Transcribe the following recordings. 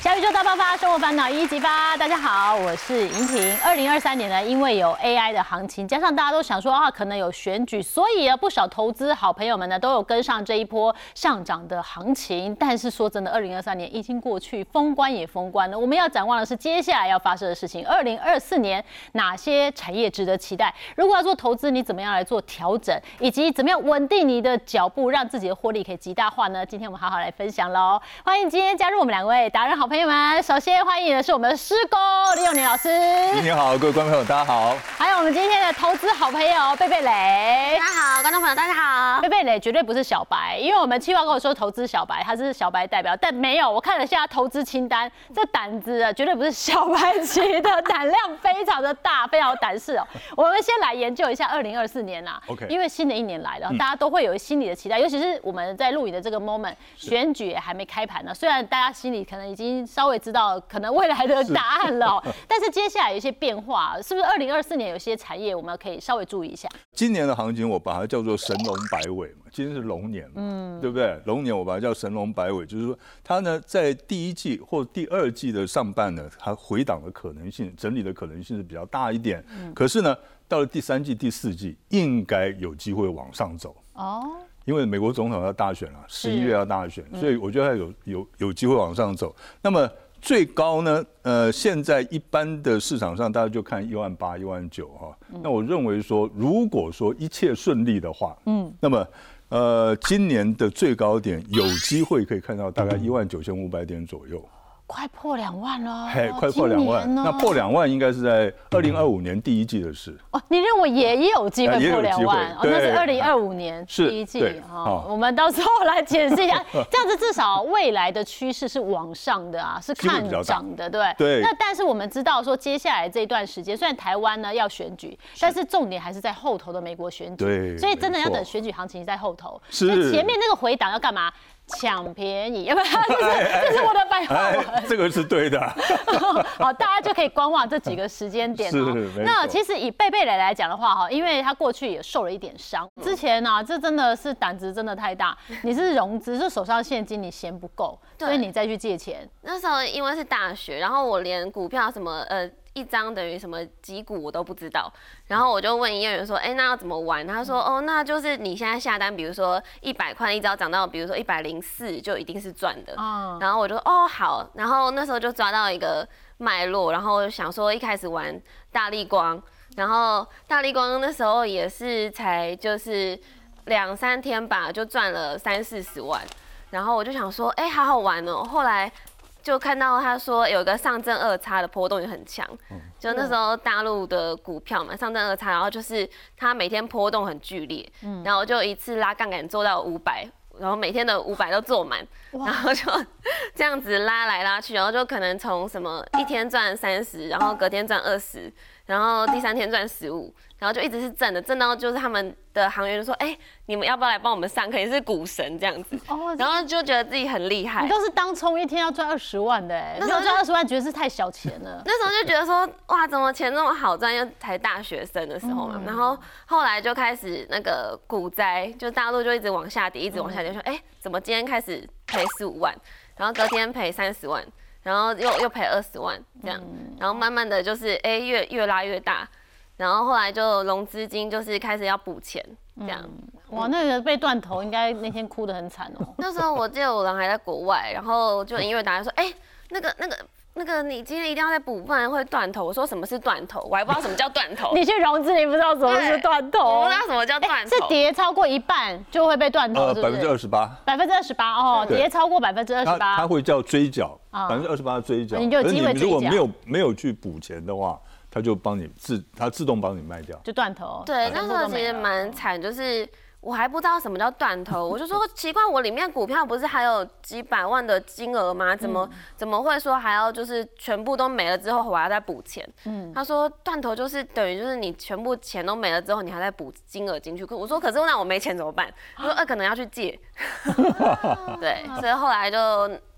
小宇宙大爆发，生活烦恼一一激发。大家好，我是莹婷。二零二三年呢，因为有 AI 的行情，加上大家都想说啊，可能有选举，所以啊，不少投资好朋友们呢，都有跟上这一波上涨的行情。但是说真的，二零二三年已经过去，封关也封关了。我们要展望的是接下来要发生的事情。二零二四年哪些产业值得期待？如果要做投资，你怎么样来做调整，以及怎么样稳定你的脚步，让自己的获利可以极大化呢？今天我们好好来分享喽。欢迎今天加入我们两位达人好朋友们。首先欢迎的是我们的师公李永年老师，你好，各位观众朋友，大家好。还有我们今天的投资好朋友贝贝雷，大家好，观众朋友大家好。贝贝雷绝对不是小白，因为我们七号跟我说投资小白，他是小白代表，但没有，我看了下投资清单，这胆子啊绝对不是小白级的，胆量非常的大，非常有胆识哦。我们先来研究一下二零二四年啦，OK，因为新的一年来了，大家都会有心理的期待，尤其是我们在录影的这个 moment，选举也还没开盘呢，虽然大家心里可能已经稍微知道可能未来的答案了，但是接下来有一些变化，是不是二零二四年有些产业我们可以稍微注意一下？今年的行情我把它叫做神龙摆尾嘛，今天是龙年嘛，嗯，对不对？龙年我把它叫神龙摆尾，就是说它呢在第一季或第二季的上半呢，它回档的可能性、整理的可能性是比较大一点，可是呢到了第三季、第四季应该有机会往上走哦。因为美国总统要大选了，十一月要大选，所以我觉得他有有有机会往上走。那么最高呢？呃，现在一般的市场上大家就看一万八、一万九哈。那我认为说，如果说一切顺利的话，嗯，那么呃，今年的最高点有机会可以看到大概一万九千五百点左右。快破两万了，嘿，快破两万。那破两万应该是在二零二五年第一季的事。哦，你认为也有机会破两万？哦，那是二零二五年第一季哈。我们到时候来解释一下，这样子至少未来的趋势是往上的啊，是看涨的，对对？那但是我们知道说，接下来这一段时间，虽然台湾呢要选举，但是重点还是在后头的美国选举。对，所以真的要等选举行情在后头。是。前面那个回档要干嘛？抢便宜，要 不然这是 这是我的白话文，这个是对的。好，大家就可以观望这几个时间点哦。那其实以贝贝雷来讲的话，哈，因为他过去也受了一点伤，之前呢，这真的是胆子真的太大。你是融资，是手上现金你嫌不够，所以你再去借钱。那时候因为是大学，然后我连股票什么呃。一张等于什么几股我都不知道，然后我就问营业员说，哎，那要怎么玩？他说，哦，那就是你现在下单，比如说一百块一张涨到，比如说一百零四，就一定是赚的。然后我就，哦，好。然后那时候就抓到一个脉络，然后想说一开始玩大力光，然后大力光那时候也是才就是两三天吧，就赚了三四十万。然后我就想说，哎，好好玩哦。后来。就看到他说有一个上证二叉的波动也很强，就那时候大陆的股票嘛，上证二叉，然后就是它每天波动很剧烈，然后就一次拉杠杆做到五百，然后每天的五百都做满，然后就这样子拉来拉去，然后就可能从什么一天赚三十，然后隔天赚二十，然后第三天赚十五。然后就一直是挣的，挣到就是他们的行员就说：“哎，你们要不要来帮我们上课？也是股神这样子。”哦，然后就觉得自己很厉害。你都是当冲一天要赚二十万的，哎，那时候赚二十万觉得是太小钱了。那时候就觉得说：“哇，怎么钱那么好赚？又才大学生的时候嘛。”然后后来就开始那个股灾，就大陆就一直往下跌，一直往下跌，说：“哎，怎么今天开始赔十五万，然后隔天赔三十万，然后又又赔二十万这样，然后慢慢的就是哎越越拉越大。”然后后来就融资金，就是开始要补钱，这样。哇，那个被断头，应该那天哭得很惨哦。那时候我记得我人还在国外，然后就音乐打来说，哎，那个那个那个，你今天一定要再补，不然会断头。我说什么是断头？我还不知道什么叫断头。你去融资，你不知道什么是断头？我不知道什么叫断头。是跌超过一半就会被断头，呃，百分之二十八。百分之二十八哦，跌超过百分之二十八，它会叫追缴，百分之二十八的追缴。你就有机会追缴。如果没有没有去补钱的话。它就帮你自，它自动帮你卖掉，就断头。对，那时候其实蛮惨，就是我还不知道什么叫断头，我就说 奇怪，我里面股票不是还有几百万的金额吗？怎么怎么会说还要就是全部都没了之后我还要再补钱？嗯，他说断头就是等于就是你全部钱都没了之后，你还在补金额进去。可我说可是那我没钱怎么办？他说呃可能要去借。对，所以后来就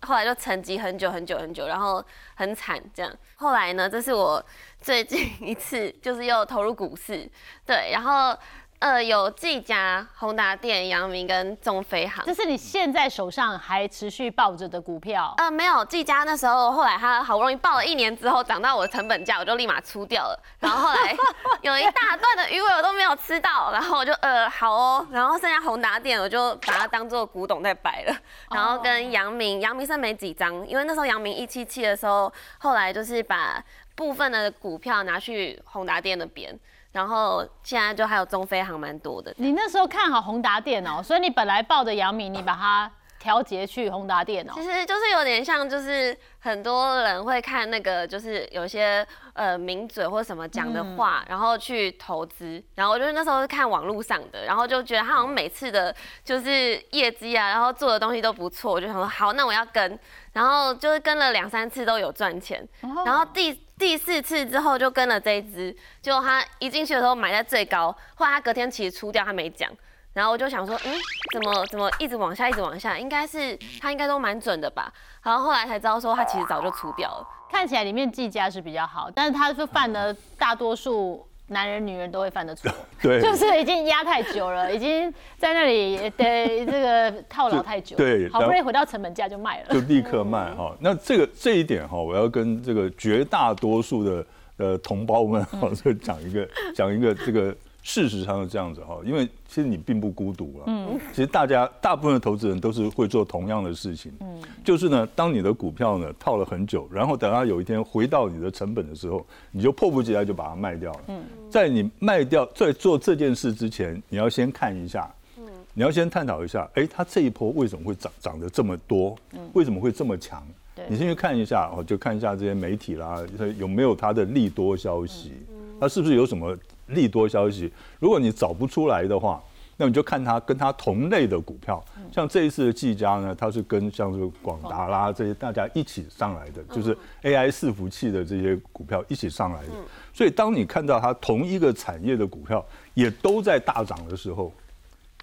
后来就沉寂很久很久很久，然后很惨这样。后来呢，这是我。最近一次就是又投入股市，对，然后呃，有技嘉、宏达电、阳明跟中飞航这。是你现在手上还持续抱着的股票。呃，没有，技嘉那时候后来他好不容易报了一年之后涨到我的成本价，我就立马出掉了。然后后来 有一大段的鱼尾我都没有吃到，然后我就呃好哦，然后剩下宏达电我就把它当做古董在摆了。然后跟阳明，阳明剩没几张，因为那时候阳明一七七的时候，后来就是把部分的股票拿去宏达电那边，然后现在就还有中飞航蛮多的。你那时候看好宏达电哦，所以你本来抱着阳明，你把它调节去宏达电脑其。实就是有点像，就是很多人会看那个，就是有些呃名嘴或什么讲的话，然后去投资。然后我就是那时候是看网络上的，然后就觉得他好像每次的就是业绩啊，然后做的东西都不错，我就想说好，那我要跟。然后就是跟了两三次都有赚钱，然后第第四次之后就跟了这一只，结果他一进去的时候买在最高，后来他隔天其实出掉，他没讲。然后我就想说，嗯，怎么怎么一直往下，一直往下，应该是他应该都蛮准的吧。然后后来才知道说，他其实早就除掉了。看起来里面计价是比较好，但是它是犯了大多数男人、女人都会犯的错，对，就是已经压太久了，已经在那里得这个套牢太久，对好不容易回到成本价就卖了。就立刻卖哈。那这个这一点哈，我要跟这个绝大多数的呃同胞们哈，就讲一个讲一个这个事实上是这样子哈，因为其实你并不孤独啊，嗯，其实大家大部分的投资人都是会做同样的事情，嗯，就是呢，当你的股票呢套了很久，然后等它有一天回到你的成本的时候，你就迫不及待就把它卖掉了，嗯，在你卖掉在做这件事之前，你要先看一下。嗯。你要先探讨一下，哎，它这一波为什么会涨涨得这么多？为什么会这么强？对。你先去看一下哦，就看一下这些媒体啦，有没有它的利多消息，它是不是有什么利多消息？如果你找不出来的话，那你就看它跟它同类的股票，像这一次的技嘉呢，它是跟像是广达啦这些大家一起上来的，就是 AI 伺服器的这些股票一起上来的。所以当你看到它同一个产业的股票也都在大涨的时候，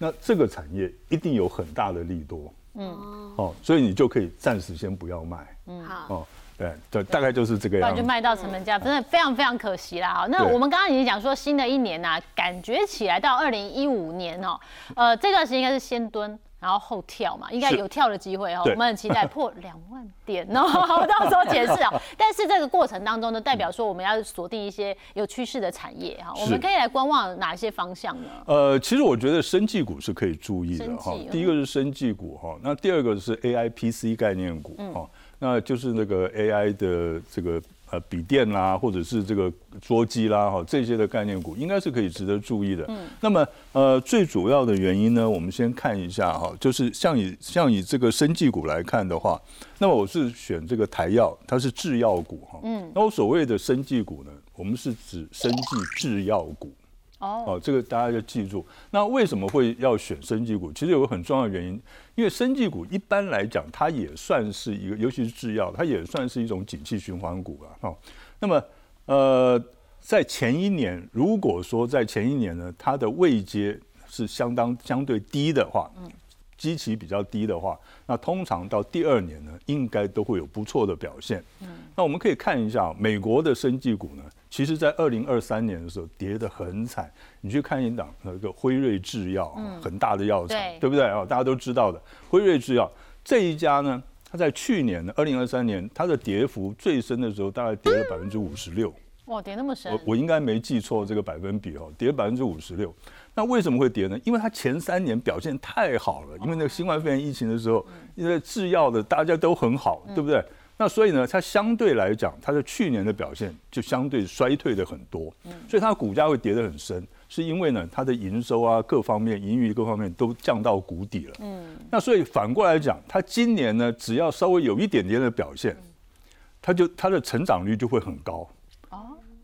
那这个产业一定有很大的利多，嗯，哦，所以你就可以暂时先不要卖，嗯。好，哦，对，对，大概就是这个样子。就卖到成本价，真的非常非常可惜啦。好，那我们刚刚已经讲说，新的一年呐、感觉起来到二零一五年哦、呃，这段时间应该是先蹲。然后后跳嘛，应该有跳的机会哦。对我们很期待破两万点哦，到时候解释哦。但是这个过程当中呢，代表说我们要锁定一些有趋势的产业哈，我们可以来观望哪些方向呢？呃，其实我觉得生技股是可以注意的哈。第一个是生技股哈，那第二个是 AI PC 概念股哈，那就是那个 AI 的这个呃笔电啦，或者是这个桌机啦哈，这些的概念股应该是可以值得注意的。那么呃最主要的原因呢，我们先看一下哈，就是像以像以这个生技股来看的话，那么我是选这个台药，它是制药股哈。嗯。那我所谓的生技股呢，我们是指生技制药股。哦，哦，这个大家要记住。那为什么会要选生技股？其实有个很重要的原因，因为生技股一般来讲，它也算是一个，尤其是制药，它也算是一种景气循环股了。哦，那么呃，在前一年，如果说在前一年呢，它的位阶是相当相对低的话，嗯基期比较低的话，那通常到第二年呢，应该都会有不错的表现。嗯那我们可以看一下美国的生技股呢，其实在二零二三年的时候跌得很惨。你去看一档那个辉瑞制药，很大的药厂，对对不对？啊，大家都知道的辉瑞制药这一家呢，它在去年的，二零二三年它的跌幅最深的时候，大概跌了百分之五十六。哇，跌那么深我，我应该没记错这个百分比哦，跌百分之五十六。那为什么会跌呢？因为它前三年表现太好了，因为那个新冠肺炎疫情的时候，因为制药的大家都很好，对不对？那所以呢，它相对来讲，它的去年的表现就相对衰退的很多，所以它的股价会跌得很深，是因为呢，它的营收啊各方面、盈余各方面都降到谷底了。嗯，那所以反过来讲，它今年呢，只要稍微有一点点的表现，它就它的成长率就会很高。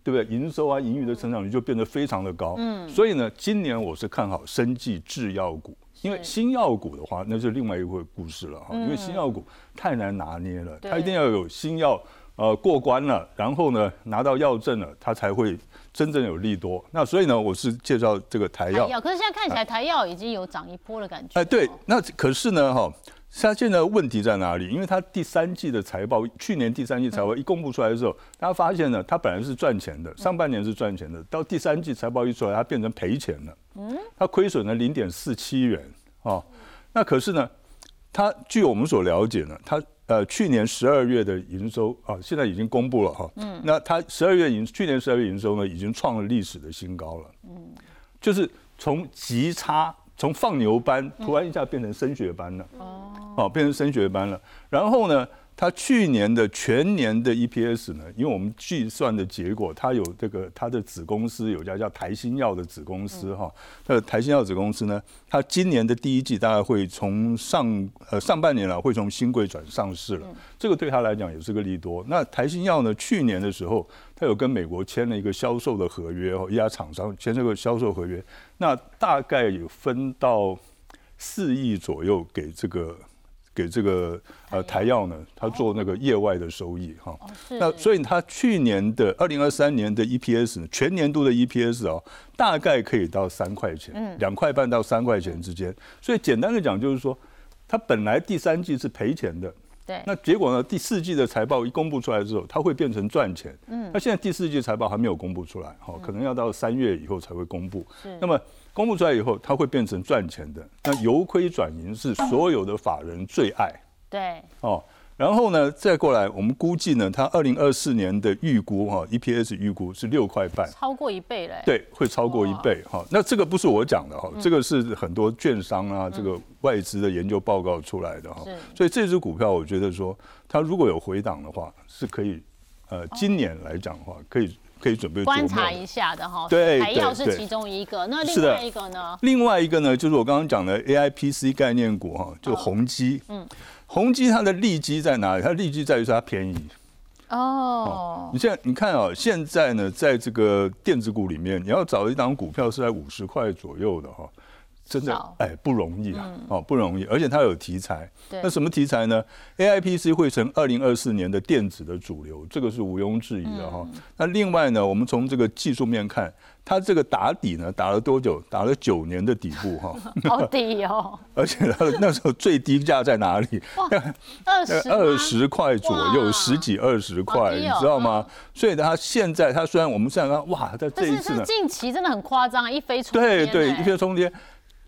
对不对？营收啊、盈余的成长率就变得非常的高。嗯，所以呢，今年我是看好生技制药股，因为新药股的话，那是另外一回故事了哈。因为新药股太难拿捏了，它一定要有新药呃过关了，然后呢拿到药证了，它才会真正有利多。那所以呢，我是介绍这个台药。台药，可是现在看起来台药已经有涨一波的感觉。哎，对，那可是呢，哈，它现在问题在哪里？因为它第三季的财报，去年第三季财报一公布出来的时候，大家发现呢，它本来是赚钱的，上半年是赚钱的，到第三季财报一出来，它变成赔钱了。嗯，它亏损了零点四七元哦。那可是呢，它据我们所了解呢，它呃去年十二月的营收啊，现在已经公布了哈。嗯，那它十二月营去年十二月营收呢，已经创了历史的新高了。嗯，就是从极差，从放牛班突然一下变成升学班了。哦，哦，变成升学班了。然后呢？它去年的全年的 EPS 呢？因为我们计算的结果，它有这个它的子公司有家叫台新药的子公司哈。那台新药子公司呢，它今年的第一季大概会从上呃上半年了会从新贵转上市了，这个对他来讲也是个利多。那台新药呢，去年的时候，它有跟美国签了一个销售的合约哦，一家厂商签这个销售合约，那大概有分到四亿左右给这个。给这个呃台药呢，他做那个业外的收益哈，那所以他去年的二零二三年的 EPS，全年度的 EPS 哦，大概可以到三块钱，两块半到三块钱之间。所以简单的讲就是说，它本来第三季是赔钱的，对，那结果呢，第四季的财报一公布出来之后，它会变成赚钱。嗯，那现在第四季财报还没有公布出来，哈，可能要到三月以后才会公布。那么。公布出来以后，它会变成赚钱的。那由亏转盈是所有的法人最爱。对。哦，然后呢，再过来，我们估计呢，它二零二四年的预估哈，EPS 预估是六块半，超过一倍嘞。对，会超过一倍哈。那这个不是我讲的哈，这个是很多券商啊，这个外资的研究报告出来的哈。所以这只股票，我觉得说，它如果有回档的话，是可以，呃，今年来讲的话，可以。可以准备观察一下的哈，对，台药是其中一个，那另外一个呢？另外一个呢，就是我刚刚讲的 A I P C 概念股哈，就宏基。嗯，宏基它的利基在哪里？它利基在于说它便宜。哦，你现在你看啊，现在呢，在这个电子股里面，你要找一档股票是在五十块左右的哈。真的哎不容易啊，哦不容易，而且它有题材。那什么题材呢？A I P C 会成二零二四年的电子的主流，这个是毋庸置疑的哈。那另外呢，我们从这个技术面看，它这个打底呢打了多久？打了九年的底部哈。好底哦。而且它那时候最低价在哪里？二十二十块左右，十几二十块，你知道吗？所以它现在它虽然我们现在看哇，在这一次呢，近期真的很夸张，一飞冲天。对对，一飞冲天。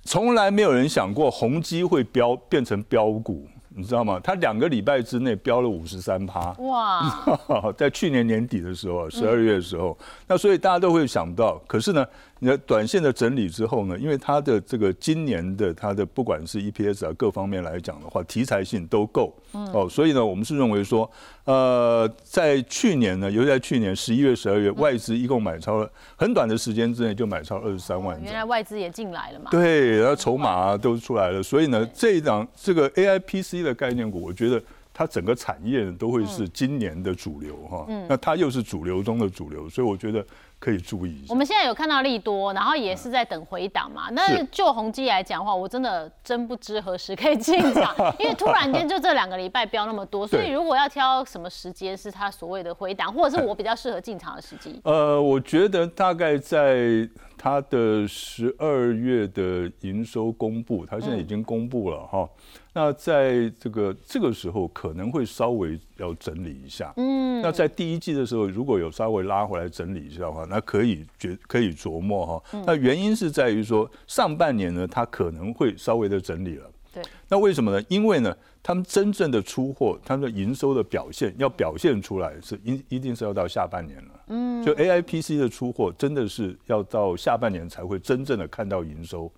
从来没有人想过宏基会飙变成标股，你知道吗？它两个礼拜之内飙了五十三趴，哇！在去年年底的时候，十二月的时候，那所以大家都会想到，可是呢？你的短线的整理之后呢，因为它的这个今年的它的不管是 EPS 啊各方面来讲的话，题材性都够哦，所以呢，我们是认为说，呃，在去年呢，尤其在去年十一月、十二月，外资一共买超了很短的时间之内就买超二十三万。原来外资也进来了嘛？对，然后筹码都出来了，所以呢，这一档这个 AIPC 的概念股，我觉得它整个产业都会是今年的主流哈。那它又是主流中的主流，所以我觉得。可以注意一下。我们现在有看到利多，然后也是在等回档嘛。那就宏基来讲的话，我真的真不知何时可以进场，因为突然间就这两个礼拜飙那么多，所以如果要挑什么时间是它所谓的回档，或者是我比较适合进场的时机？呃，我觉得大概在它的十二月的营收公布，它现在已经公布了哈。那在这个这个时候可能会稍微要整理一下，嗯，那在第一季的时候如果有稍微拉回来整理一下的话，那可以觉可以琢磨哈。那原因是在于说上半年呢，它可能会稍微的整理了，对。那为什么呢？因为呢，他们真正的出货，他们的营收的表现要表现出来，是一一定是要到下半年了，嗯。就 A I P C 的出货真的是要到下半年才会真正的看到营收。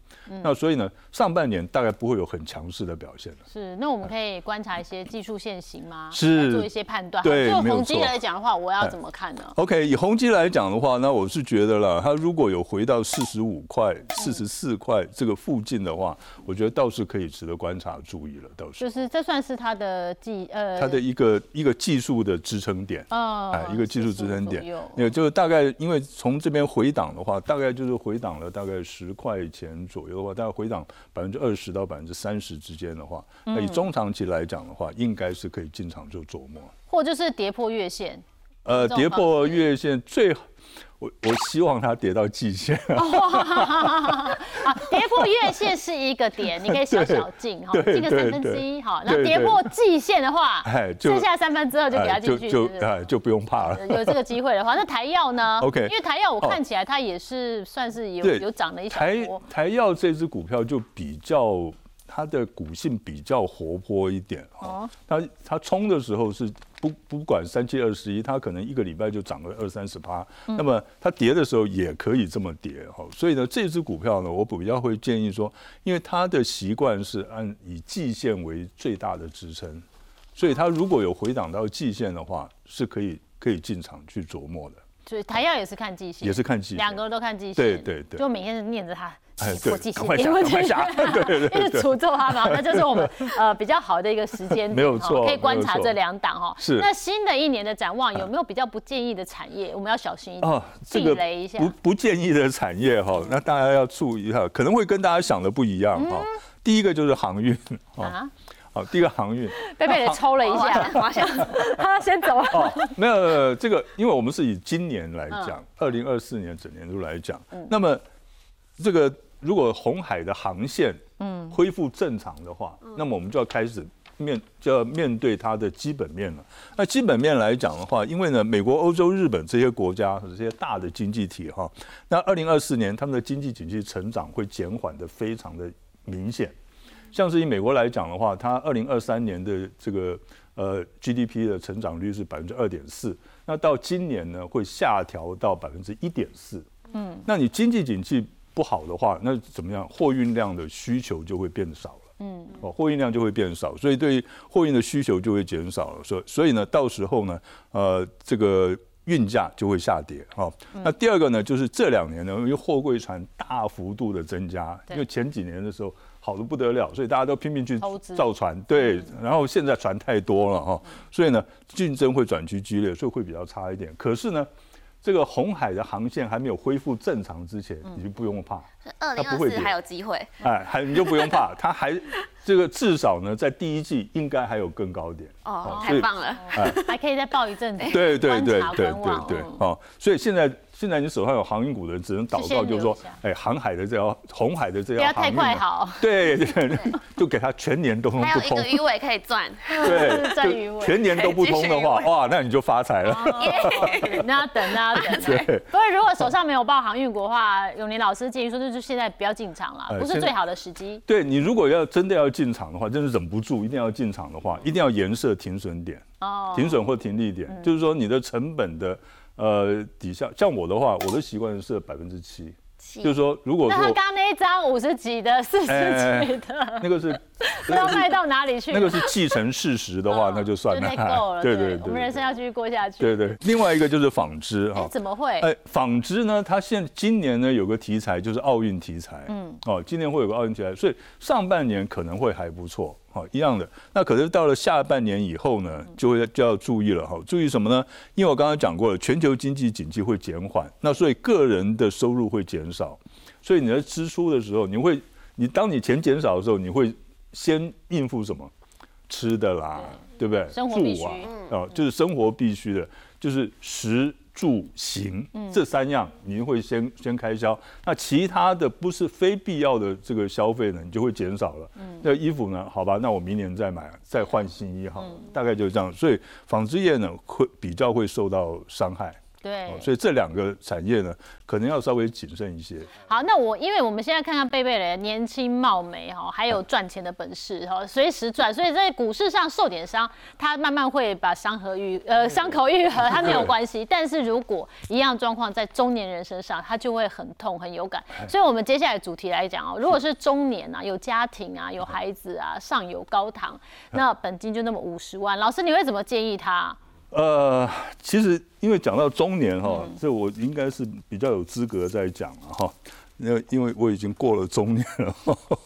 那所以呢，上半年大概不会有很强势的表现了。是，那我们可以观察一些技术线型吗？是，做一些判断。对，就宏基来讲的话，我要怎么看呢？OK，以宏基来讲的话，那我是觉得了，它如果有回到四十五块、四十四块这个附近的话，我觉得倒是可以值得观察注意了。倒是，就是这算是它的技呃，它的一个一个技术的支撑点哦，哎，一个技术支撑点，也就是大概因为从这边回档的话，大概就是回档了大概十块钱左右。的话，大概回档百分之二十到百分之三十之间的话，那以中长期来讲的话，应该是可以进场做琢磨，或就是跌破月线，呃，跌破月线最，我我希望它跌到季线。啊，跌破月线是一个点，你可以小小 进哈，进个三分之一好。那跌破季线的话，哎，就剩下三分之二就给它进去，就就哎就不用怕了。有这个机会的话，那台药呢？OK 因为台药我看起来它也是算是有有涨了一小台波，台药这只股票就比较它的股性比较活泼一点哦哦，它它冲的时候是不不管三七二十一，它可能一个礼拜就涨个二三十趴，嗯那么它跌的时候也可以这么跌哈，所以呢这只股票呢，我比较会建议说，因为它的习惯是按以季线为最大的支撑，所以它如果有回档到季线的话，是可以可以进场去琢磨的，所以台药也是看季线，也是看季线两个都看季线，对对对就每天念着它。哎跌破季线，对赶快下对对对一直 诅咒它嘛，那就是我们呃比较好的一个时间，没有错可以观察这两档哈。是。那新的一年的展望有没有比较不建议的产业？我们要小心一点哦，，这个避雷一下。不不建议的产业哈，那大家要注意一下，可能会跟大家想的不一样哈。第一个就是航运哦，啊。好，第一个航运。贝贝也抽了一下，他先走。了。哦，没有没有没有这个，因为我们是以今年来讲，二零二四年整年度来讲，那么这个如果红海的航线嗯恢复正常的话，那么我们就要开始。面就要面对它的基本面了。那基本面来讲的话，因为呢，美国、欧洲、日本这些国家这些大的经济体哈，那二零二四年他们的经济景气成长会减缓的非常的明显。像是以美国来讲的话，它二零二三年的这个呃 GDP 的成长率是百分之二点四，那到今年呢会下调到百分之一点四。嗯，那你经济景气不好的话，那怎么样？货运量的需求就会变少了。嗯，哦，货运量就会变少，所以对货运的需求就会减少了。所以所以呢，到时候呢，呃，这个运价就会下跌。哈、那第二个呢，就是这两年呢，因为货柜船大幅度的增加，因为前几年的时候好的不得了，所以大家都拼命去造船，对，然后现在船太多了哈，所以呢，竞争会转趋激烈，所以会比较差一点。可是呢，这个红海的航线还没有恢复正常之前，你就不用怕，二零它不会跌。二四还有机会，哎，还你就不用怕，它还这个至少呢，在第一季应该还有更高点。哦，太棒了，还可以再抱一阵 子，对对对对对对哦，所以现在现在你手上有航运股的人，只能祷告，就是说哎，航海的这条红海的这不要太条航运啊，快好，对对，就给他全年都不 还有一通。个，鱼尾可以赚，对，赚鱼尾。全年都不通的话，哇，那你就发财了。那要等，那要等。对。不过如果手上没有报航运股的话，永年老师建议说，就是现在不要进场了，不是最好的时机。对你如果要真的要进场的话，真是忍不住一定要进场的话，一定要严设停损点。哦，停损或停利点，就是说你的成本的呃底下，像我的话，我的习惯是百分之七，就是说如果那他刚那一张五十几的、四十几的，那个是不知道卖到哪里去了。那个是既成事实的话，那就算了内够了。对对我们人生要继续过下去。对对。另外一个就是纺织哎，哈。怎么会？哎，纺织呢？它现今年呢有个题材就是奥运题材，嗯，哦，今年会有个奥运题材，所以上半年可能会还不错，好、一样的。那可是到了下半年以后呢，就会就要注意了哈、注意什么呢？因为我刚刚讲过了，全球经济景气会减缓，那所以个人的收入会减少，所以你在支出的时候，你会，你当你钱减少的时候，你会先应付什么？吃的啦，对不对？住啊，哦，就是生活必须的，就是食住行这三样，你会先先开销。那其他的不是非必要的这个消费呢，你就会减少了。那衣服呢？好吧，那我明年再买，再换新衣好了，大概就是这样。所以纺织业呢，会比较会受到伤害。对哦，所以这两个产业呢，可能要稍微谨慎一些。好，那我因为我们现在看看贝贝的年轻貌美哈，还有赚钱的本事哈，随时赚，所以在股市上受点伤，他慢慢会把伤和愈呃伤口愈合，他没有关系。但是如果一样状况在中年人身上，他就会很痛很有感。所以我们接下来主题来讲哦，如果是中年啊，有家庭啊，有孩子啊，上有高堂，那本金就那么五十万，老师你会怎么建议他？呃，其实因为讲到中年哈，这我应该是比较有资格在讲了哈。因为因为我已经过了中年了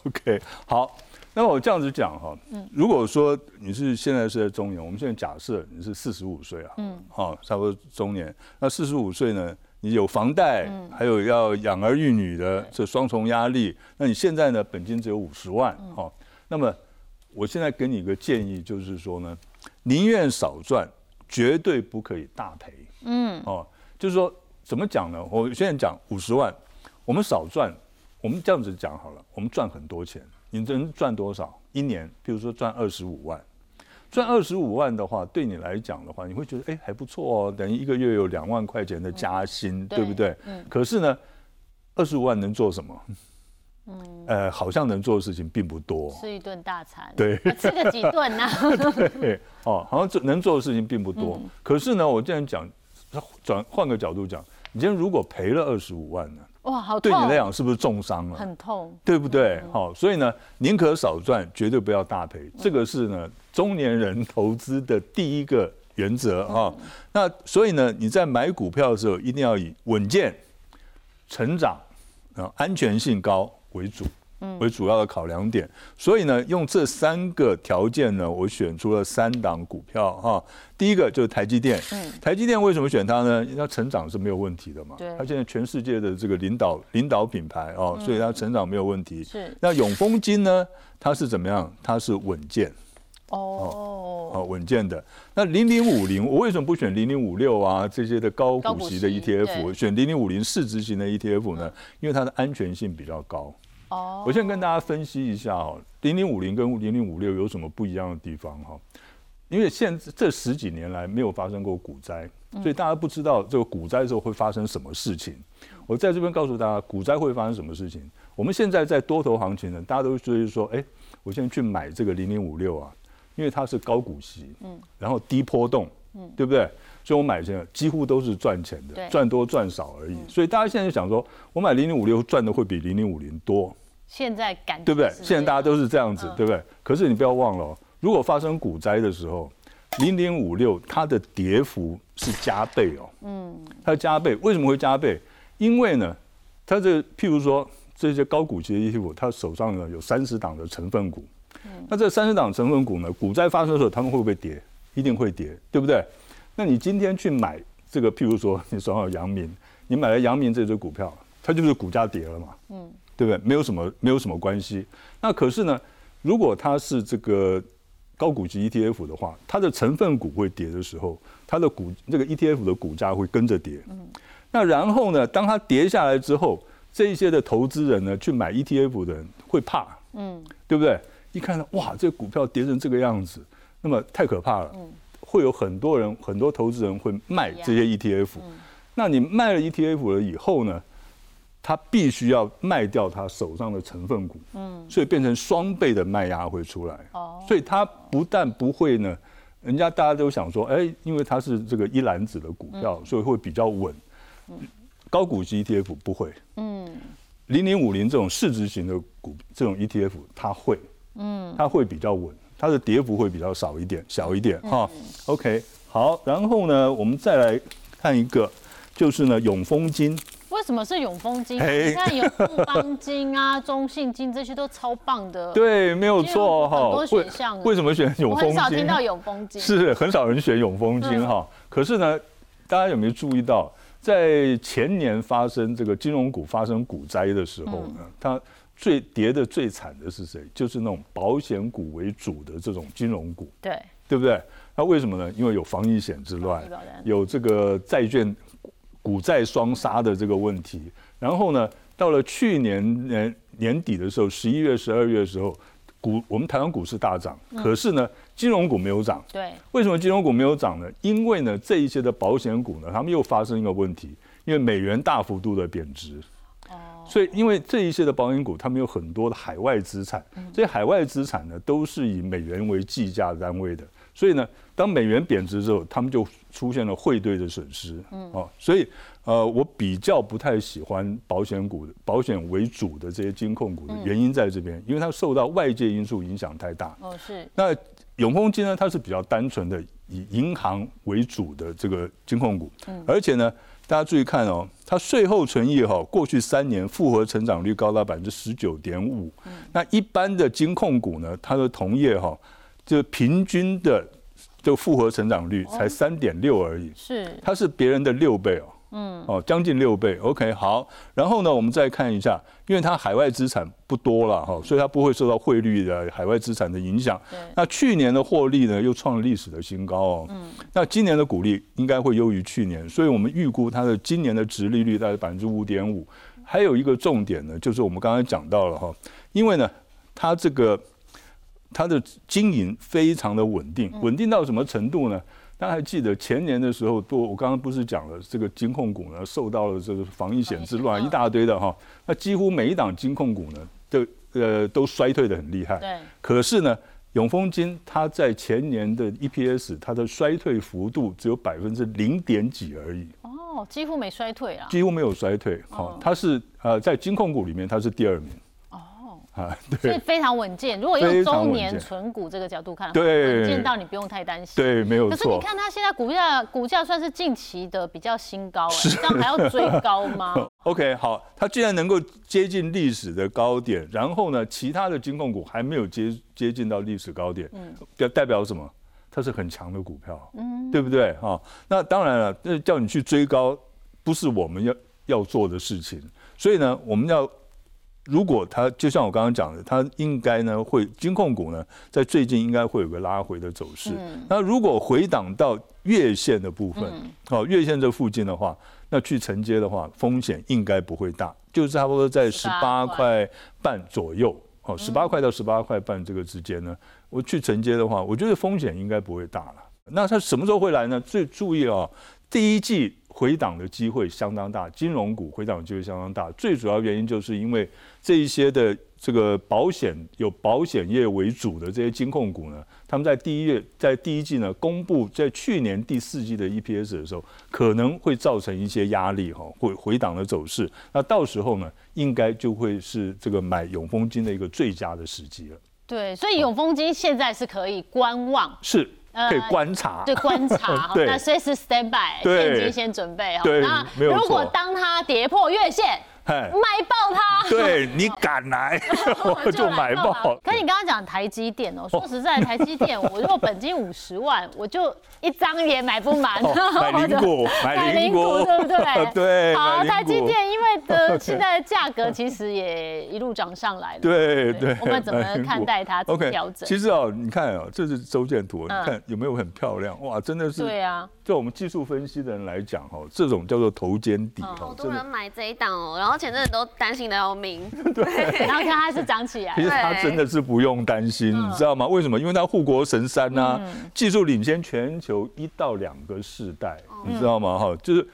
，OK，好。那么我这样子讲哈，如果说你是现在是在中年，我们现在假设你是四十五岁啊，嗯，好，差不多中年。那四十五岁呢，你有房贷，还有要养儿育女的这双重压力，那你现在呢本金只有五十万，哈，那么我现在给你一个建议，就是说呢，宁愿少赚，绝对不可以大赔。嗯，哦，就是说怎么讲呢？我现在讲五十万，我们少赚，我们这样子讲好了，我们赚很多钱。你能赚多少？一年，比如说赚二十五万，赚二十五万的话，对你来讲的话，你会觉得哎还不错哦，等于一个月有两万块钱的加薪，对不对？嗯。可是呢，二十五万能做什么？嗯。呃，好像能做的事情并不多。吃一顿大餐。对。吃个几顿呢？对。哦，好像做能做的事情并不多。可是呢，我这样讲，转换个角度讲，你今天如果赔了二十五万呢？哇，好对你来讲是不是重伤了？很痛，对不对？好，所以呢，宁可少赚，绝对不要大赔。这个是呢，中年人投资的第一个原则啊。那所以呢，你在买股票的时候，一定要以稳健、成长、啊安全性高为主。为主要的考量点，所以呢，用这三个条件呢，我选出了三档股票哈。第一个就是台积电，台积电为什么选它呢？因为它成长是没有问题的嘛，它现在全世界的这个领导领导品牌哦，所以它成长没有问题。是那永丰金呢？它是怎么样？它是稳健哦，哦稳健的。那零零五零，我为什么不选零零五六啊？这些的高股息的 ETF，选零零五零市值型的 ETF 呢？因为它的安全性比较高。我先跟大家分析一下哦，零零五零跟零零五六有什么不一样的地方哈？因为现这十几年来没有发生过股灾，所以大家不知道这个股灾之后会发生什么事情。我在这边告诉大家，股灾会发生什么事情。我们现在在多头行情呢，大家都觉得说，哎，我现在去买这个零零五六啊，因为它是高股息，嗯，然后低波动，嗯，对不对？所以我买现在几乎都是赚钱的，赚多赚少而已。所以大家现在就想说，我买零零五六赚的会比零零五零多。现在感对不对？现在大家都是这样子，对不对？可是你不要忘了，如果发生股灾的时候，零点五六它的跌幅是加倍哦。嗯，它加倍为什么会加倍？因为呢，它这譬如说这些高股息的 ETF，它手上呢有三十档的成分股。嗯，那这三十档成分股呢，股灾发生的时候，他们会不会跌？一定会跌，对不对？那你今天去买这个，譬如说你手上有阳明，你买了阳明这只股票，它就是股价跌了嘛。嗯。对不对？没有什么，没有什么关系。那可是呢，如果它是这个高股息 ETF 的话，它的成分股会跌的时候，它的股这个 ETF 的股价会跟着跌。嗯。那然后呢，当它跌下来之后，这一些的投资人呢，去买 ETF 的人会怕。嗯。对不对？一看到哇，这个股票跌成这个样子，那么太可怕了。嗯。会有很多人，很多投资人会卖这些 ETF。嗯。那你卖了 ETF 了以后呢？他必须要卖掉他手上的成分股，嗯，所以变成双倍的卖压会出来，哦，所以他不但不会呢，人家大家都想说，哎，因为它是这个一篮子的股票，所以会比较稳，高股息 ETF 不会，嗯，零零五零这种市值型的股这种 ETF 它会，嗯，它会比较稳，它的跌幅会比较少一点，小一点哈，OK，好，然后呢，我们再来看一个，就是呢永丰金。为什么是永丰金？你看有富邦金啊、中信金这些都超棒的。对，没有错哈。很多选项。为什么选永丰金？很少听到永丰金。是很少人选永丰金哈。可是呢，大家有没有注意到，在前年发生这个金融股发生股灾的时候呢，它最跌的最惨的是谁？就是那种保险股为主的这种金融股。对。对不对？那为什么呢？因为有防疫险之乱，有这个债券。股债双杀的这个问题，然后呢，到了去年年年底的时候，十一月、十二月的时候，股我们台湾股市大涨，可是呢，金融股没有涨。对，为什么金融股没有涨呢？因为呢，这一些的保险股呢，他们又发生一个问题，因为美元大幅度的贬值。哦。所以，因为这一些的保险股，他们有很多的海外资产，这些海外资产呢，都是以美元为计价单位的。所以呢，当美元贬值之后，他们就出现了汇兑的损失。嗯，哦，所以呃，我比较不太喜欢保险股、保险为主的这些金控股的原因在这边，因为它受到外界因素影响太大。哦，是。那永丰金呢，它是比较单纯的以银行为主的这个金控股。嗯。而且呢，大家注意看哦，它税后存益哈，过去三年复合成长率高达百分之十九点五。嗯。那一般的金控股呢，它的同业哈。就平均的，就复合成长率才三点六而已，是，它是别人的六倍哦，嗯，哦，将近六倍。OK，好，然后呢，我们再看一下，因为它海外资产不多了哈，所以它不会受到汇率的海外资产的影响。那去年的获利呢，又创了历史的新高哦。嗯。那今年的股利应该会优于去年，所以我们预估它的今年的值利率大概百分之五点五。还有一个重点呢，就是我们刚才讲到了哈，因为呢，它这个它的经营非常的稳定，稳定到什么程度呢？大家还记得前年的时候，多我刚刚不是讲了，这个金控股呢受到了这个防疫险之乱，一大堆的哈，那几乎每一档金控股呢，都呃都衰退的很厉害。对。可是呢，永丰金它在前年的 EPS，它的衰退幅度只有百分之零点几而已。哦，几乎没衰退啊！几乎没有衰退，好，它是呃在金控股里面它是第二名。哦，啊，对，所以非常稳健。如果用周年存股这个角度看，对，稳健到你不用太担心。对，没有错。可是你看它现在股价，股价算是近期的比较新高，哎，这样还要追高吗？OK，好，它既然能够接近历史的高点，然后呢，其他的金控股还没有接接近到历史高点，嗯，代代表什么？它是很强的股票，嗯，对不对？哈，那当然了，那叫你去追高，不是我们要要做的事情。所以呢，我们要如果它就像我刚刚讲的，它应该呢会金控股呢在最近应该会有个拉回的走势。那如果回档到月线的部分，哦，月线这附近的话，那去承接的话，风险应该不会大，就是差不多在十八块半左右，哦，十八块到十八块半这个之间呢。我去承接的话，我觉得风险应该不会大了。那它什么时候会来呢？最注意哦，第一季回档的机会相当大，金融股回档机会相当大。最主要原因就是因为这一些的这个保险有保险业为主的这些金控股呢，他们在第一月在第一季呢公布在去年第四季的 EPS 的时候，可能会造成一些压力哈，会回档的走势。那到时候呢，应该就会是这个买永丰金的一个最佳的时机了。对，所以永丰金现在是可以观望，是可以观察，对观察，那随时 stand by，现金先准备哈。那如果当它跌破月线。买爆它！对你敢 来，我就买爆。可你刚刚讲台积电哦，说实在，台积电我如果本金五十万，我就一张也买不满。买零股，买零股，对不对？对。好，台积电因为的现在的价格其实也一路涨上来了。对对。我们怎么看待它调整？其实哦，你看哦，这是周线图，你看有没有很漂亮？哇，真的是。对啊。就我们技术分析的人来讲哈，这种叫做头肩底哈。好多人买这一档哦，然后前阵子都担心的要命。对，然后看它是涨起来。其实它真的是不用担心，你知道吗？为什么？因为它护国神山呐，技术领先全球一到两个世代，你知道吗？哈，就是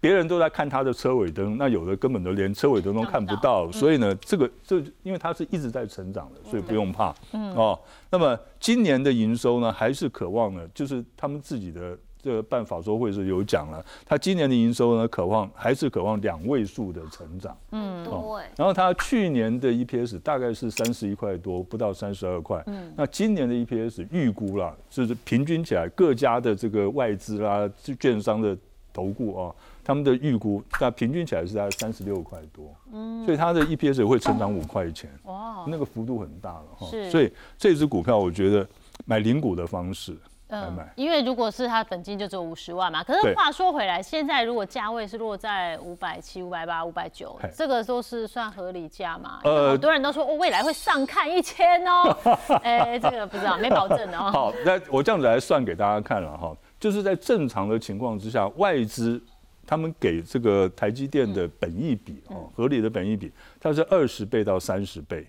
别人都在看它的车尾灯，那有的根本都连车尾灯都看不到。所以呢，这个这因为它是一直在成长的，所以不用怕。嗯哦，那么今年的营收呢，还是渴望呢，就是他们自己的。这个办法说会是有讲了，他今年的营收呢，渴望还是渴望两位数的成长，嗯，多然后他去年的 EPS 大概是三十一块多，不到三十二块，嗯，那今年的 EPS 预估了，就是平均起来各家的这个外资啦、券商的投顾啊，他们的预估，那平均起来是在三十六块多，嗯，所以它的 EPS 会成长五块钱，哇，那个幅度很大了哈，所以这支股票我觉得买零股的方式。嗯，因为如果是他本金就只有五十万嘛，可是话说回来，现在如果价位是落在五百七、五百八、五百九，这个都是算合理价嘛？呃，很多人都说哦，未来会上看一千哦，哎，这个不知道，没保证哦。好，那我这样子来算给大家看了哈，就是在正常的情况之下，外资他们给这个台积电的本益比哦，合理的本益比，它是二十倍到三十倍。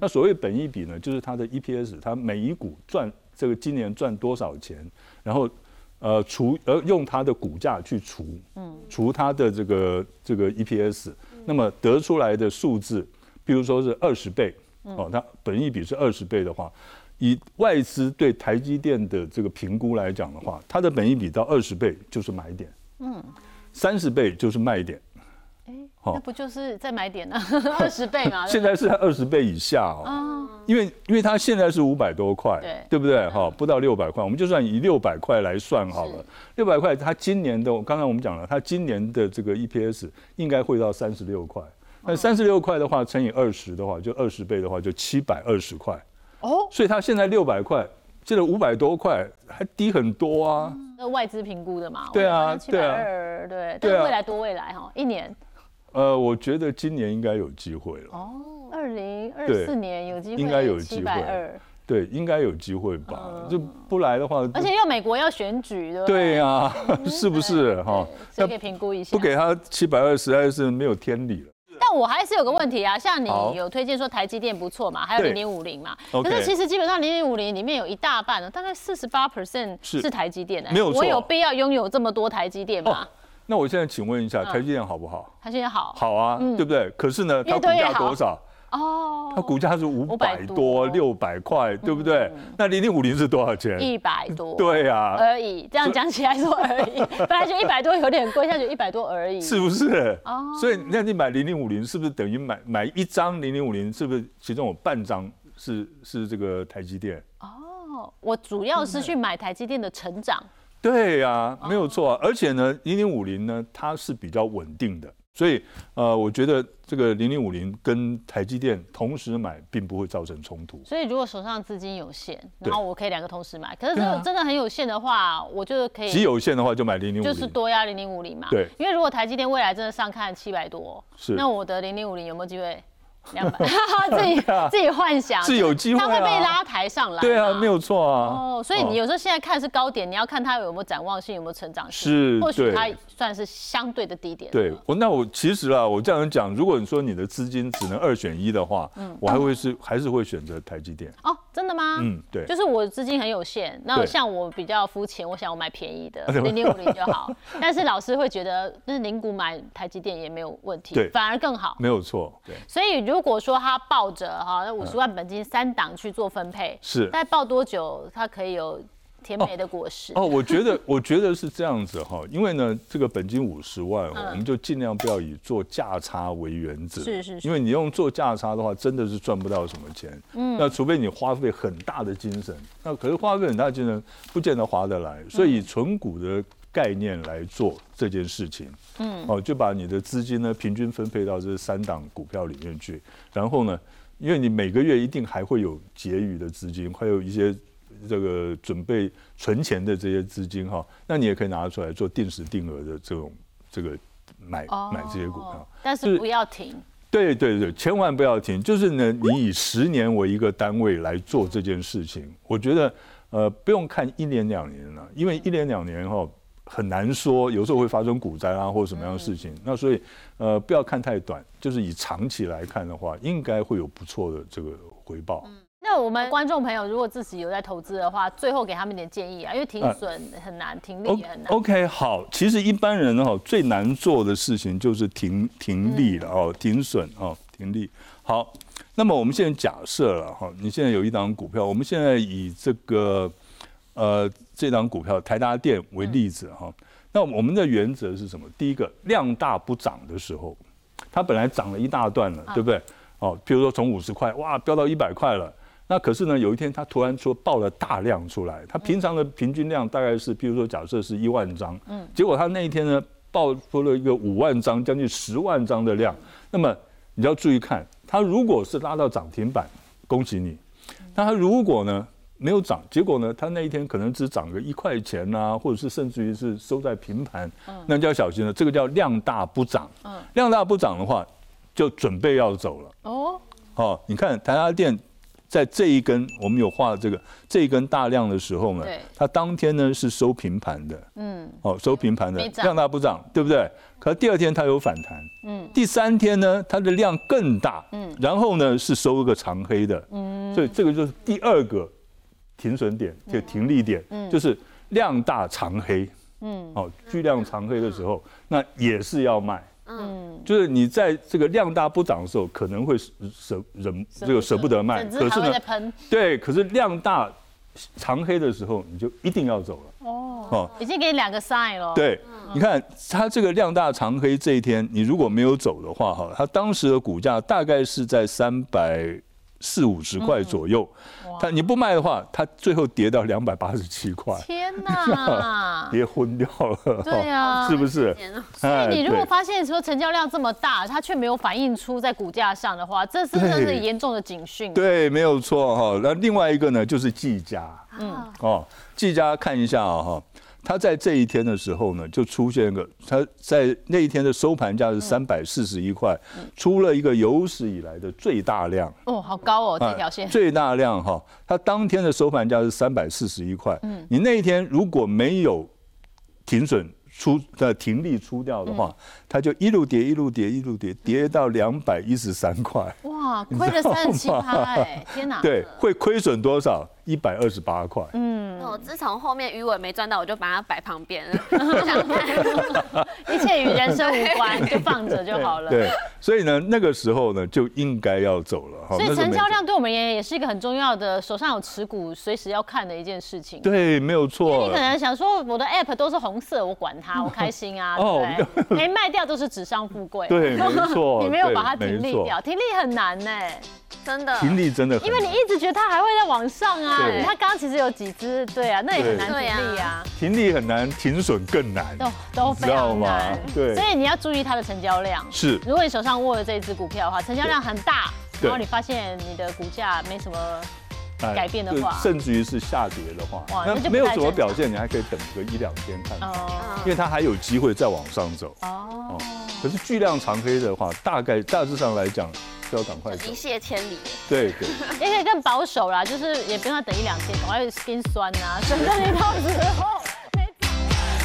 那所谓本益比呢，就是它的 EPS，它每一股赚。这个今年赚多少钱？然后，呃，除呃用它的股价去除，嗯，除它的这个这个 EPS，那么得出来的数字，比如说是二十倍，哦，它本益比是二十倍的话，以外资对台积电的这个评估来讲的话，它的本益比到二十倍就是买点，嗯，三十倍就是卖点。那不就是再买点呢？二十倍嘛。现在是在二十倍以下哦。因为因为它现在是五百多块，对对不对？哈，不到六百块，我们就算以六百块来算好了。六百块，它今年的，刚才我们讲了，它今年的这个 EPS 应该会到三十六块。那三十六块的话，乘以二十的话，就二十倍的话，就七百二十块。哦。所以它现在六百块，现在五百多块，还低很多啊。那外资评估的嘛，对啊七百对啊二，对，但未来多未来哈，一年呃，我觉得今年应该有机会了。哦，二零二四年有机会，应该有机会七百二，对，应该有机会吧？嗯就不来的话，而且又美国要选举，对不对呀，是不是哈？所以可以评估一下。不给他七百二，实在是没有天理了。但我还是有个问题啊，像你有推荐说台积电不错嘛，还有零零五零嘛可是其实基本上零零五零里面有一大半呢，大概四十八 percent 是是台积电的，没有错我有必要拥有这么多台积电吗？那我现在请问一下，嗯台积电好不好？台积电好好啊，对不对？可是呢，它股价多少？哦，它股价是五百多、多六百块，对不对？那零零五零是多少钱？一百多，对呀，而已。这样讲起来说而已，本来就一百多有点贵，现在就一百多而已。是不是？哦所以那你买零零五零是不是等于买买一张零零五零？是不是其中有半张是是这个台积电？哦，我主要是去买台积电的成长，对呀、没有错、啊。而且呢，零零五零呢，它是比较稳定的，所以呃，我觉得这个零零五零跟台积电同时买，并不会造成冲突。所以如果手上资金有限，然后我可以两个同时买。可是如果真的很有限的话，我就可以极有限的话，就买零零五零就是。多压零零五零嘛。对因为如果台积电未来真的上看七百多，是那我的零零五零有没有机会？两百，自己 自己幻想是有机会啊它会被拉抬上来。对啊，没。有错啊。哦，所以你有时候现在看是高点，你要看它有没有展望性，有没有成长性。是或许它算是相对的低点。对我，那我其实啊，我这样讲，如果你说你的资金只能二选一的话，嗯我还会是还是会选择台积电。哦，真的吗？嗯，对。就是我资金很有限，那对像我比较肤浅，我想我买便宜的 零零五零就好。但是老师会觉得，那零股买台积电也没有问题，反而更好。没有错，对，所以如果说他抱着哈那五十万本金三档去做分配，是大概抱多久，他可以有甜美的果实？哦，我觉得，我觉得是这样子哈，因为呢，这个本金五十万我们就尽量不要以做价差为原则，是是是因为你用做价差的话，真的是赚不到什么钱，嗯，那除非你花费很大的精神，那可是花费很大的精神，不见得划得来，所以以纯股的概念来做这件事情，嗯，哦，就把你的资金呢平均分配到这三档股票里面去，然后呢，因为你每个月一定还会有结余的资金，还有一些这个准备存钱的这些资金哈，那你也可以拿出来做定时定额的这种这个买买这些股票。哦但是是不要停。对对对，千万不要停。就是呢，你以十年为一个单位来做这件事情，我觉得呃不用看一年两年了，因为一年两年哈很难说，有时候会发生股灾啊或者什么样的事情。那所以呃不要看太短，就是以长期来看的话，应该会有不错的这个回报。那我们观众朋友如果自己有在投资的话，最后给他们一点建议啊，因为停损很难，停利也很难。OK，好，其实一般人哈最难做的事情就是停停利了哦，停损哦，停利。好，那么我们现在假设了哈，你现在有一档股票，我们现在以这个呃这档股票台达电为例子哈，那我们的原则是什么？第一个，量大不涨的时候，它本来涨了一大段了，对不对？哦，比如说从五十块哇飙到一百块了。那可是呢，有一天他突然说爆了大量出来，他平常的平均量大概是，譬如说假设是一万张，嗯，结果他那一天呢爆出了一个五万张，将近十万张的量。那么你要注意看，它如果是拉到涨停板，恭喜你；那它如果呢没有涨，结果呢它那一天可能只涨个一块钱呐、或者是甚至于是收在平盘，那就要小心了。这个叫量大不涨，量大不涨的话，就准备要走了。哦，哦，你看台达电在这一根我们有画这个这一根大量的时候呢，它当天呢是收平盘的，嗯，哦，收平盘的量大不涨，对不对？可第二天它有反弹，嗯，第三天呢它的量更大，嗯，然后呢是收一个长黑的，嗯，所以这个就是第二个停损点，就停利点，嗯。就是量大长黑，嗯，哦，巨量长黑的时候，那也是要卖。嗯，就是你在这个量大不涨的时候，可能会舍舍忍这个舍不得卖，整只还会再喷。对，可是量大长黑的时候，你就一定要走了。哦，已经给你两个 sign 了。，对，你看它这个量大长黑这一天，你如果没有走的话，哈，它当时的股价大概是在三百四五十块左右，它你不卖的话，它最后跌到两百八十七块，天 哪！跌昏掉了，对啊 是不是？所以你如果发现说成交量这么大，它却没有反映出在股价上的话，这是真的严重的警讯。对，没有错哈。那另外一个呢，就是技嘉，嗯，哦，技嘉看一下啊哈，它在这一天的时候呢，就出现一个，它在那一天的收盘价是三百四十一块，出了一个有史以来的最大量。哦，好高哦，这条线。啊最大量哈，它当天的收盘价是三百四十一块。嗯，你那一天如果没有停损出的停利出掉的话，它就一路跌一路跌一路跌，跌到两百一十三块。哇，亏了三十七趴哎，天哪！对，会亏损多少？一百二十八块。嗯，我自从后面鱼尾没赚到，我就把它摆旁边了，不想看。一切与人生无关，就放着就好了。对，所以呢，那个时候呢就应该要走了。所以成交量对我们而言也是一个很重要的，手上有持股，随时要看的一件事情。对，没有错你可。能想说，我的 app 都是红色，我管它，我开心啊，对哦不对？没卖掉都是纸上富贵。对，没错。你没有把它停利掉，停利很难呢，真的。停利真的很因为你一直觉得它还会再往上啊。对它刚刚其实有几只，对啊，那也很难对停利啊，停利很难，停损更难。都都非你知道吗常难。对所以你要注意它的成交量。是如果你手上握的这一只股票的话，成交量很大，然后你发现你的股价没什么哎改变的对话甚至于是下跌的话，那没有什么表现，你还可以等个一两天看因为它还有机会再往上走。哦，可是巨量长黑的话，大概大致上来讲就要赶快一。泻千里，对对，也可以更保守啦，就是也不用等一两天，赶快心酸啊，省得你到时候